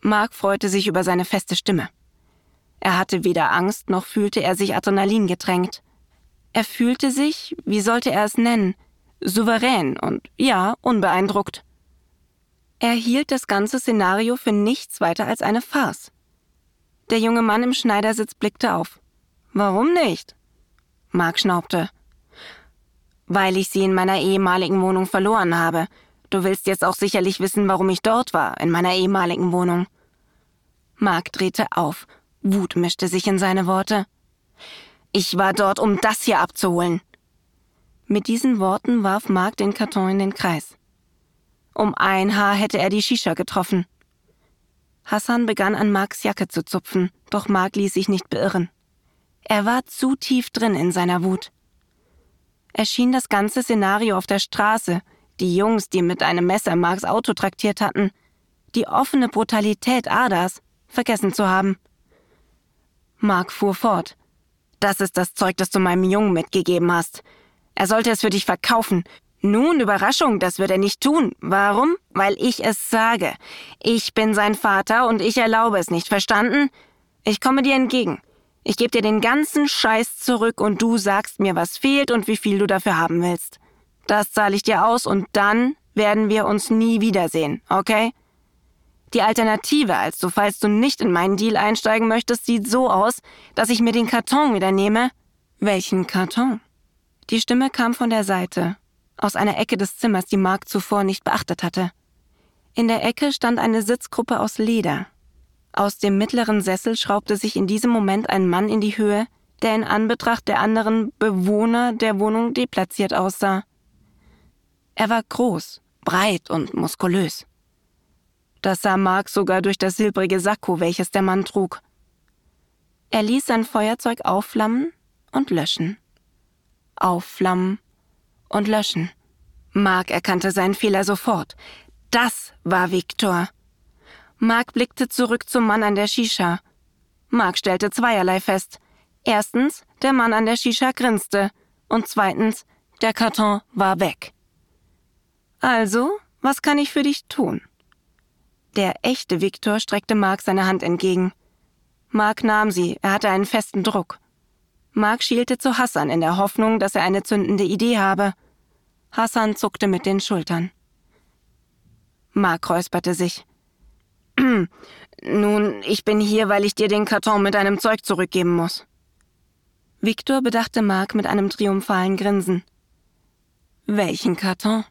Mark freute sich über seine feste Stimme. Er hatte weder Angst noch fühlte er sich Adrenalin gedrängt. Er fühlte sich, wie sollte er es nennen, souverän und ja, unbeeindruckt. Er hielt das ganze Szenario für nichts weiter als eine Farce. Der junge Mann im Schneidersitz blickte auf. Warum nicht? Mark schnaubte weil ich sie in meiner ehemaligen Wohnung verloren habe. Du willst jetzt auch sicherlich wissen, warum ich dort war, in meiner ehemaligen Wohnung. Mark drehte auf. Wut mischte sich in seine Worte. Ich war dort, um das hier abzuholen. Mit diesen Worten warf Mark den Karton in den Kreis. Um ein Haar hätte er die Shisha getroffen. Hassan begann an Marks Jacke zu zupfen, doch Mark ließ sich nicht beirren. Er war zu tief drin in seiner Wut erschien das ganze Szenario auf der Straße, die Jungs, die mit einem Messer Marks Auto traktiert hatten, die offene Brutalität Adas, vergessen zu haben. Mark fuhr fort. Das ist das Zeug, das du meinem Jungen mitgegeben hast. Er sollte es für dich verkaufen. Nun, Überraschung, das wird er nicht tun. Warum? Weil ich es sage. Ich bin sein Vater und ich erlaube es nicht, verstanden? Ich komme dir entgegen. Ich gebe dir den ganzen Scheiß zurück und du sagst mir, was fehlt und wie viel du dafür haben willst. Das zahle ich dir aus und dann werden wir uns nie wiedersehen, okay? Die Alternative, also falls du nicht in meinen Deal einsteigen möchtest, sieht so aus, dass ich mir den Karton wieder nehme. Welchen Karton? Die Stimme kam von der Seite, aus einer Ecke des Zimmers, die Mark zuvor nicht beachtet hatte. In der Ecke stand eine Sitzgruppe aus Leder. Aus dem mittleren Sessel schraubte sich in diesem Moment ein Mann in die Höhe, der in Anbetracht der anderen Bewohner der Wohnung deplatziert aussah. Er war groß, breit und muskulös. Das sah Mark sogar durch das silbrige Sakko, welches der Mann trug. Er ließ sein Feuerzeug aufflammen und löschen. Aufflammen und löschen. Mark erkannte seinen Fehler sofort. Das war Viktor. Mark blickte zurück zum Mann an der Shisha. Mark stellte zweierlei fest. Erstens, der Mann an der Shisha grinste. Und zweitens, der Karton war weg. Also, was kann ich für dich tun? Der echte Viktor streckte Mark seine Hand entgegen. Mark nahm sie, er hatte einen festen Druck. Mark schielte zu Hassan in der Hoffnung, dass er eine zündende Idee habe. Hassan zuckte mit den Schultern. Mark räusperte sich. Nun, ich bin hier, weil ich dir den Karton mit deinem Zeug zurückgeben muss. Viktor bedachte Mark mit einem triumphalen Grinsen. Welchen Karton?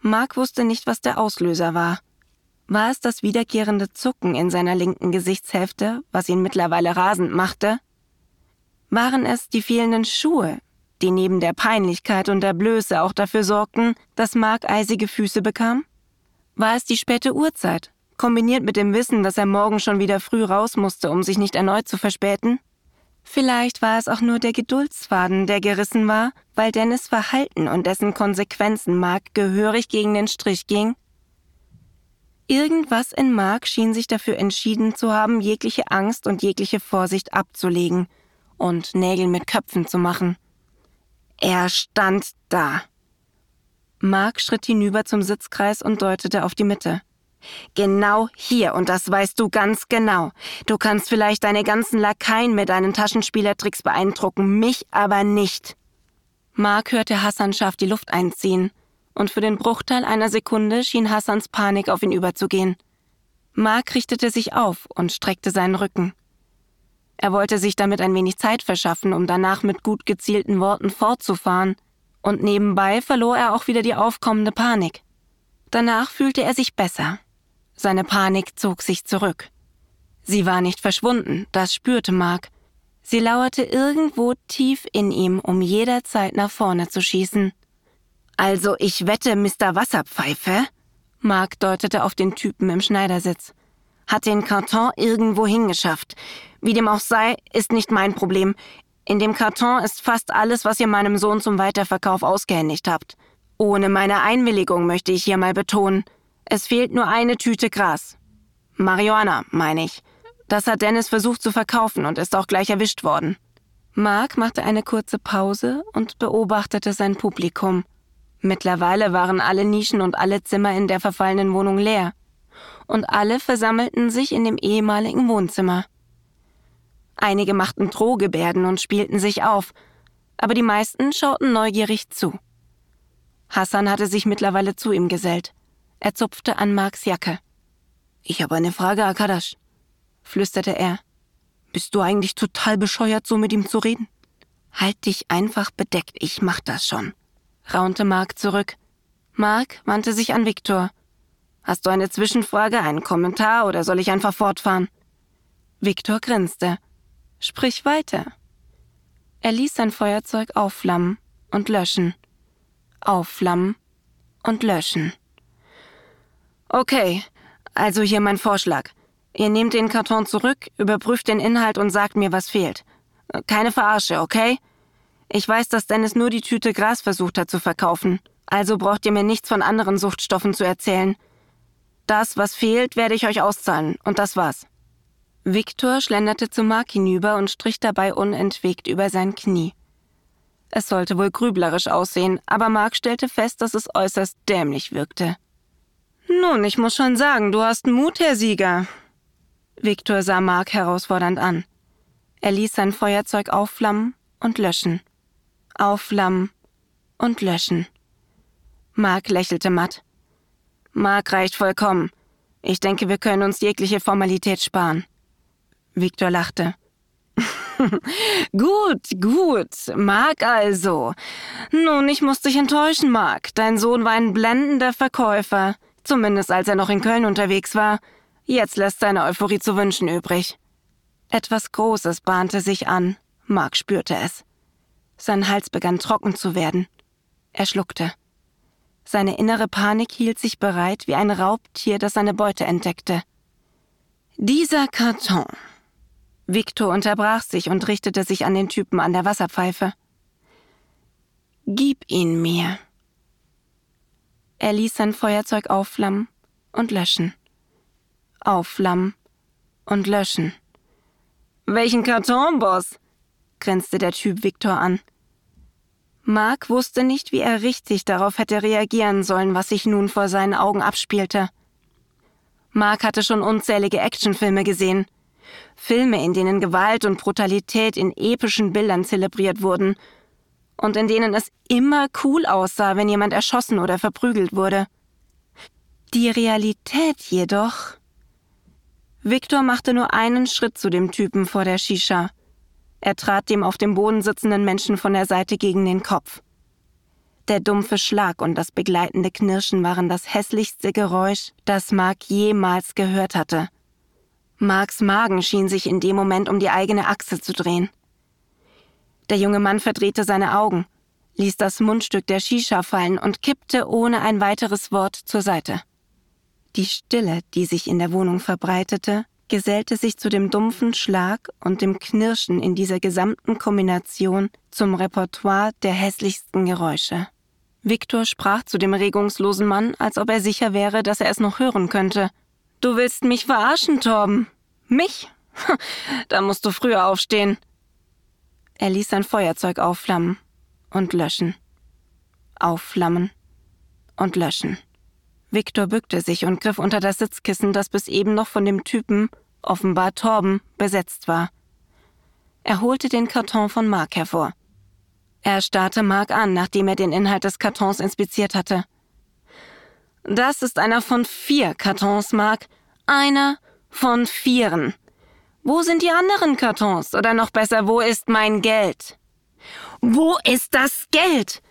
Mark wusste nicht, was der Auslöser war. War es das wiederkehrende Zucken in seiner linken Gesichtshälfte, was ihn mittlerweile rasend machte? Waren es die fehlenden Schuhe, die neben der Peinlichkeit und der Blöße auch dafür sorgten, dass Mark eisige Füße bekam? War es die späte Uhrzeit, kombiniert mit dem Wissen, dass er morgen schon wieder früh raus musste, um sich nicht erneut zu verspäten? Vielleicht war es auch nur der Geduldsfaden, der gerissen war, weil Dennis Verhalten und dessen Konsequenzen Mark gehörig gegen den Strich ging. Irgendwas in Mark schien sich dafür entschieden zu haben, jegliche Angst und jegliche Vorsicht abzulegen und Nägel mit Köpfen zu machen. Er stand da. Mark schritt hinüber zum Sitzkreis und deutete auf die Mitte. Genau hier, und das weißt du ganz genau. Du kannst vielleicht deine ganzen Lakaien mit deinen Taschenspielertricks beeindrucken, mich aber nicht. Mark hörte Hassan scharf die Luft einziehen, und für den Bruchteil einer Sekunde schien Hassans Panik auf ihn überzugehen. Mark richtete sich auf und streckte seinen Rücken. Er wollte sich damit ein wenig Zeit verschaffen, um danach mit gut gezielten Worten fortzufahren, und nebenbei verlor er auch wieder die aufkommende Panik. Danach fühlte er sich besser. Seine Panik zog sich zurück. Sie war nicht verschwunden, das spürte Mark. Sie lauerte irgendwo tief in ihm, um jederzeit nach vorne zu schießen. Also ich wette, Mr. Wasserpfeife, Mark deutete auf den Typen im Schneidersitz, hat den Karton irgendwo hingeschafft. Wie dem auch sei, ist nicht mein Problem. In dem Karton ist fast alles, was ihr meinem Sohn zum Weiterverkauf ausgehändigt habt. Ohne meine Einwilligung möchte ich hier mal betonen. Es fehlt nur eine Tüte Gras. Marihuana, meine ich. Das hat Dennis versucht zu verkaufen und ist auch gleich erwischt worden. Mark machte eine kurze Pause und beobachtete sein Publikum. Mittlerweile waren alle Nischen und alle Zimmer in der verfallenen Wohnung leer. Und alle versammelten sich in dem ehemaligen Wohnzimmer. Einige machten Drohgebärden und spielten sich auf, aber die meisten schauten neugierig zu. Hassan hatte sich mittlerweile zu ihm gesellt. Er zupfte an Marks Jacke. Ich habe eine Frage, Akadash, flüsterte er. Bist du eigentlich total bescheuert, so mit ihm zu reden? Halt dich einfach bedeckt, ich mach das schon, raunte Mark zurück. Mark wandte sich an Viktor. Hast du eine Zwischenfrage, einen Kommentar oder soll ich einfach fortfahren? Viktor grinste. Sprich weiter. Er ließ sein Feuerzeug aufflammen und löschen. Aufflammen und löschen. Okay, also hier mein Vorschlag. Ihr nehmt den Karton zurück, überprüft den Inhalt und sagt mir, was fehlt. Keine Verarsche, okay? Ich weiß, dass Dennis nur die Tüte Gras versucht hat zu verkaufen. Also braucht ihr mir nichts von anderen Suchtstoffen zu erzählen. Das, was fehlt, werde ich euch auszahlen. Und das war's. Viktor schlenderte zu Mark hinüber und strich dabei unentwegt über sein Knie. Es sollte wohl grüblerisch aussehen, aber Mark stellte fest, dass es äußerst dämlich wirkte. Nun, ich muss schon sagen, du hast Mut, Herr Sieger. Viktor sah Mark herausfordernd an. Er ließ sein Feuerzeug aufflammen und löschen. Aufflammen und löschen. Mark lächelte matt. Mark reicht vollkommen. Ich denke, wir können uns jegliche Formalität sparen. Viktor lachte. gut, gut. Mark also. Nun, ich muss dich enttäuschen, Mark. Dein Sohn war ein blendender Verkäufer. Zumindest als er noch in Köln unterwegs war. Jetzt lässt seine Euphorie zu wünschen übrig. Etwas Großes bahnte sich an. Mark spürte es. Sein Hals begann trocken zu werden. Er schluckte. Seine innere Panik hielt sich bereit wie ein Raubtier, das seine Beute entdeckte. Dieser Karton. Victor unterbrach sich und richtete sich an den Typen an der Wasserpfeife. Gib ihn mir. Er ließ sein Feuerzeug aufflammen und löschen. Aufflammen und löschen. Welchen Karton, Boss? grinste der Typ Viktor an. Mark wusste nicht, wie er richtig darauf hätte reagieren sollen, was sich nun vor seinen Augen abspielte. Mark hatte schon unzählige Actionfilme gesehen. Filme, in denen Gewalt und Brutalität in epischen Bildern zelebriert wurden und in denen es immer cool aussah, wenn jemand erschossen oder verprügelt wurde. Die Realität jedoch. Viktor machte nur einen Schritt zu dem Typen vor der Shisha. Er trat dem auf dem Boden sitzenden Menschen von der Seite gegen den Kopf. Der dumpfe Schlag und das begleitende Knirschen waren das hässlichste Geräusch, das Mark jemals gehört hatte. Marks Magen schien sich in dem Moment um die eigene Achse zu drehen. Der junge Mann verdrehte seine Augen, ließ das Mundstück der Shisha fallen und kippte ohne ein weiteres Wort zur Seite. Die Stille, die sich in der Wohnung verbreitete, gesellte sich zu dem dumpfen Schlag und dem Knirschen in dieser gesamten Kombination zum Repertoire der hässlichsten Geräusche. Viktor sprach zu dem regungslosen Mann, als ob er sicher wäre, dass er es noch hören könnte. Du willst mich verarschen, Torben? Mich? da musst du früher aufstehen. Er ließ sein Feuerzeug aufflammen und löschen. Aufflammen und löschen. Viktor bückte sich und griff unter das Sitzkissen, das bis eben noch von dem Typen, offenbar Torben, besetzt war. Er holte den Karton von Mark hervor. Er starrte Mark an, nachdem er den Inhalt des Kartons inspiziert hatte. Das ist einer von vier Kartons, Mark. Einer von vieren. Wo sind die anderen Kartons? Oder noch besser, wo ist mein Geld? Wo ist das Geld?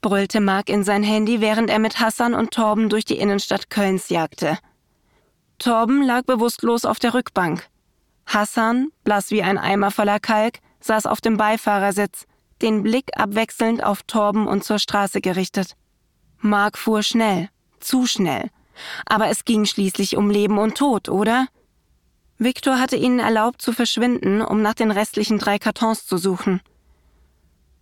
brüllte Mark in sein Handy, während er mit Hassan und Torben durch die Innenstadt Kölns jagte. Torben lag bewusstlos auf der Rückbank. Hassan, blass wie ein Eimer voller Kalk, saß auf dem Beifahrersitz, den Blick abwechselnd auf Torben und zur Straße gerichtet. Mark fuhr schnell, zu schnell. Aber es ging schließlich um Leben und Tod, oder? Victor hatte ihnen erlaubt zu verschwinden, um nach den restlichen drei Kartons zu suchen.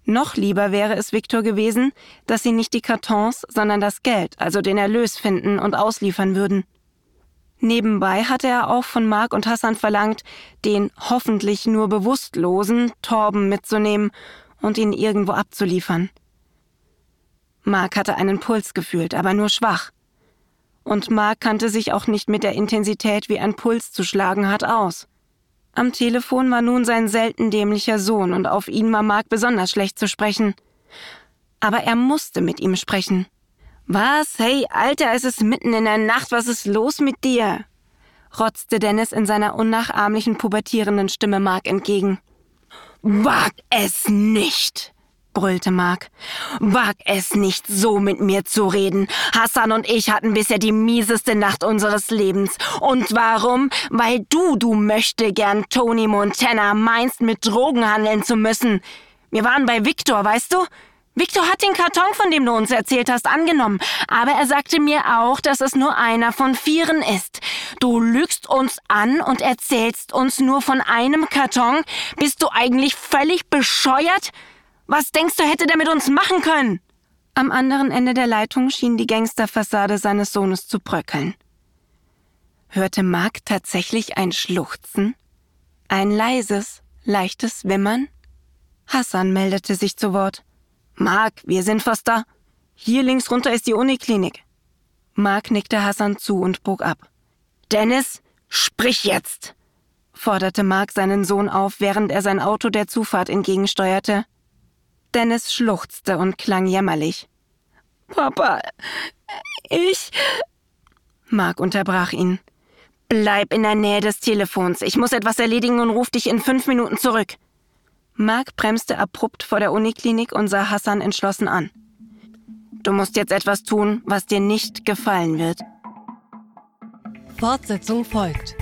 Noch lieber wäre es Victor gewesen, dass sie nicht die Kartons, sondern das Geld, also den Erlös finden und ausliefern würden. Nebenbei hatte er auch von Mark und Hassan verlangt, den hoffentlich nur bewusstlosen Torben mitzunehmen und ihn irgendwo abzuliefern. Mark hatte einen Puls gefühlt, aber nur schwach und Mark kannte sich auch nicht mit der Intensität, wie ein Puls zu schlagen hat, aus. Am Telefon war nun sein selten dämlicher Sohn und auf ihn war Mark besonders schlecht zu sprechen. Aber er musste mit ihm sprechen. Was? Hey, Alter, es ist mitten in der Nacht, was ist los mit dir? rotzte Dennis in seiner unnachahmlichen pubertierenden Stimme Mark entgegen. Wag es nicht! Brüllte Mark. Wag es nicht, so mit mir zu reden. Hassan und ich hatten bisher die mieseste Nacht unseres Lebens. Und warum? Weil du, du möchte gern Tony Montana meinst, mit Drogen handeln zu müssen. Wir waren bei Victor, weißt du? Victor hat den Karton, von dem du uns erzählt hast, angenommen. Aber er sagte mir auch, dass es nur einer von vieren ist. Du lügst uns an und erzählst uns nur von einem Karton. Bist du eigentlich völlig bescheuert? Was denkst du, hätte der mit uns machen können? Am anderen Ende der Leitung schien die Gangsterfassade seines Sohnes zu bröckeln. Hörte Mark tatsächlich ein Schluchzen? Ein leises, leichtes Wimmern? Hassan meldete sich zu Wort. Mark, wir sind fast da. Hier links runter ist die Uniklinik. Mark nickte Hassan zu und bog ab. Dennis, sprich jetzt! forderte Mark seinen Sohn auf, während er sein Auto der Zufahrt entgegensteuerte. Dennis schluchzte und klang jämmerlich. Papa, ich. Mark unterbrach ihn. Bleib in der Nähe des Telefons. Ich muss etwas erledigen und ruf dich in fünf Minuten zurück. Mark bremste abrupt vor der Uniklinik und sah Hassan entschlossen an. Du musst jetzt etwas tun, was dir nicht gefallen wird. Fortsetzung folgt.